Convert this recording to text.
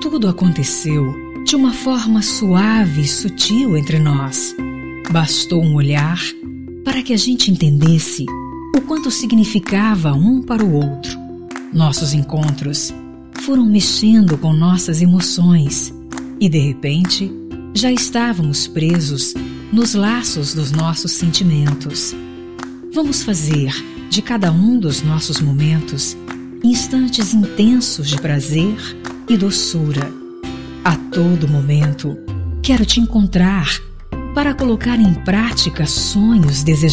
Tudo aconteceu de uma forma suave e sutil entre nós. Bastou um olhar para que a gente entendesse o quanto significava um para o outro. Nossos encontros foram mexendo com nossas emoções e, de repente, já estávamos presos nos laços dos nossos sentimentos. Vamos fazer de cada um dos nossos momentos instantes intensos de prazer e doçura. A todo momento, quero te encontrar para colocar em prática sonhos desejados